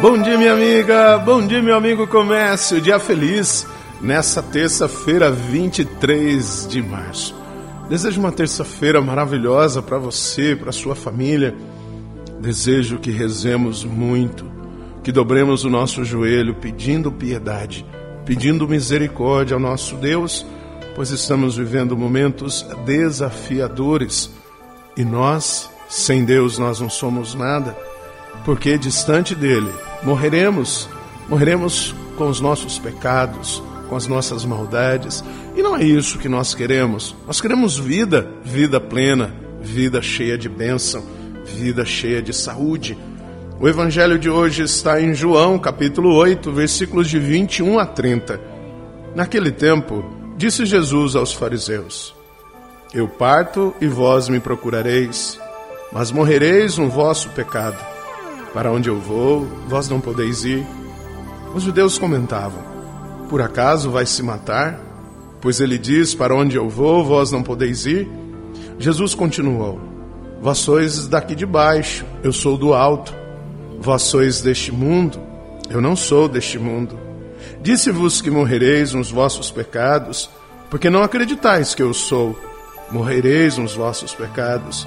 Bom dia, minha amiga. Bom dia, meu amigo comércio. Dia feliz nessa terça-feira, 23 de março. Desejo uma terça-feira maravilhosa para você, para sua família. Desejo que rezemos muito, que dobremos o nosso joelho pedindo piedade, pedindo misericórdia ao nosso Deus, pois estamos vivendo momentos desafiadores e nós, sem Deus, nós não somos nada, porque distante dele morreremos, morreremos com os nossos pecados, com as nossas maldades. E não é isso que nós queremos. Nós queremos vida, vida plena, vida cheia de bênção, vida cheia de saúde. O evangelho de hoje está em João, capítulo 8, versículos de 21 a 30. Naquele tempo, disse Jesus aos fariseus: Eu parto e vós me procurareis, mas morrereis no vosso pecado. Para onde eu vou, vós não podeis ir. Os judeus comentavam: Por acaso vai se matar? Pois ele diz: Para onde eu vou, vós não podeis ir. Jesus continuou: Vós sois daqui de baixo, eu sou do alto. Vós sois deste mundo, eu não sou deste mundo. Disse-vos que morrereis nos vossos pecados, porque não acreditais que eu sou. Morrereis nos vossos pecados.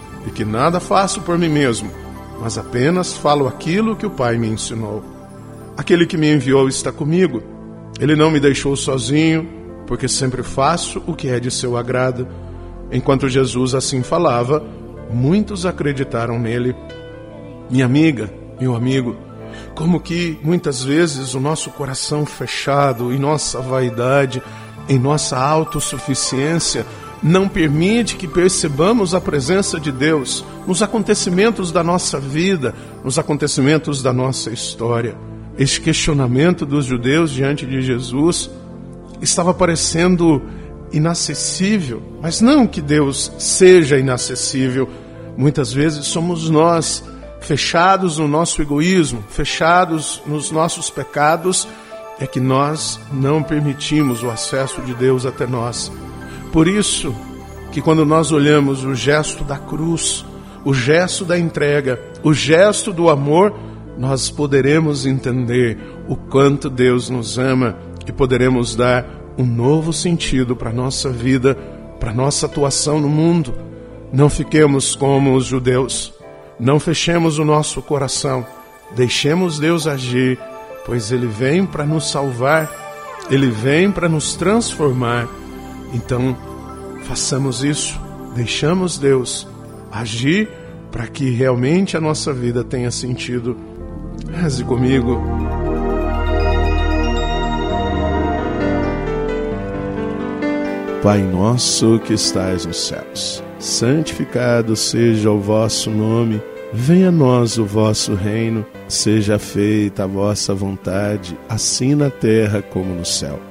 e que nada faço por mim mesmo mas apenas falo aquilo que o Pai me ensinou. Aquele que me enviou está comigo. Ele não me deixou sozinho, porque sempre faço o que é de seu agrado. Enquanto Jesus assim falava, muitos acreditaram nele. Minha amiga, meu amigo, como que muitas vezes o nosso coração fechado, em nossa vaidade, em nossa autossuficiência, não permite que percebamos a presença de Deus nos acontecimentos da nossa vida, nos acontecimentos da nossa história. Este questionamento dos judeus diante de Jesus estava parecendo inacessível, mas não que Deus seja inacessível. Muitas vezes somos nós fechados no nosso egoísmo, fechados nos nossos pecados, é que nós não permitimos o acesso de Deus até nós. Por isso que quando nós olhamos o gesto da cruz, o gesto da entrega, o gesto do amor, nós poderemos entender o quanto Deus nos ama e poderemos dar um novo sentido para a nossa vida, para a nossa atuação no mundo. Não fiquemos como os judeus, não fechemos o nosso coração, deixemos Deus agir, pois Ele vem para nos salvar, Ele vem para nos transformar então, façamos isso, deixamos Deus agir para que realmente a nossa vida tenha sentido. Reze comigo. Pai nosso que estais nos céus, santificado seja o vosso nome, venha a nós o vosso reino, seja feita a vossa vontade, assim na terra como no céu.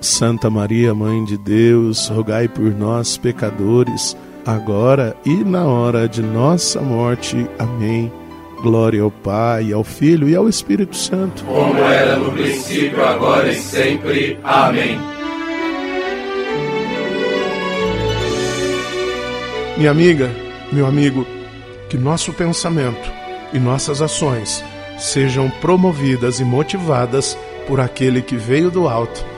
Santa Maria, Mãe de Deus, rogai por nós, pecadores, agora e na hora de nossa morte. Amém. Glória ao Pai, ao Filho e ao Espírito Santo. Como era no princípio, agora e sempre. Amém. Minha amiga, meu amigo, que nosso pensamento e nossas ações sejam promovidas e motivadas por aquele que veio do alto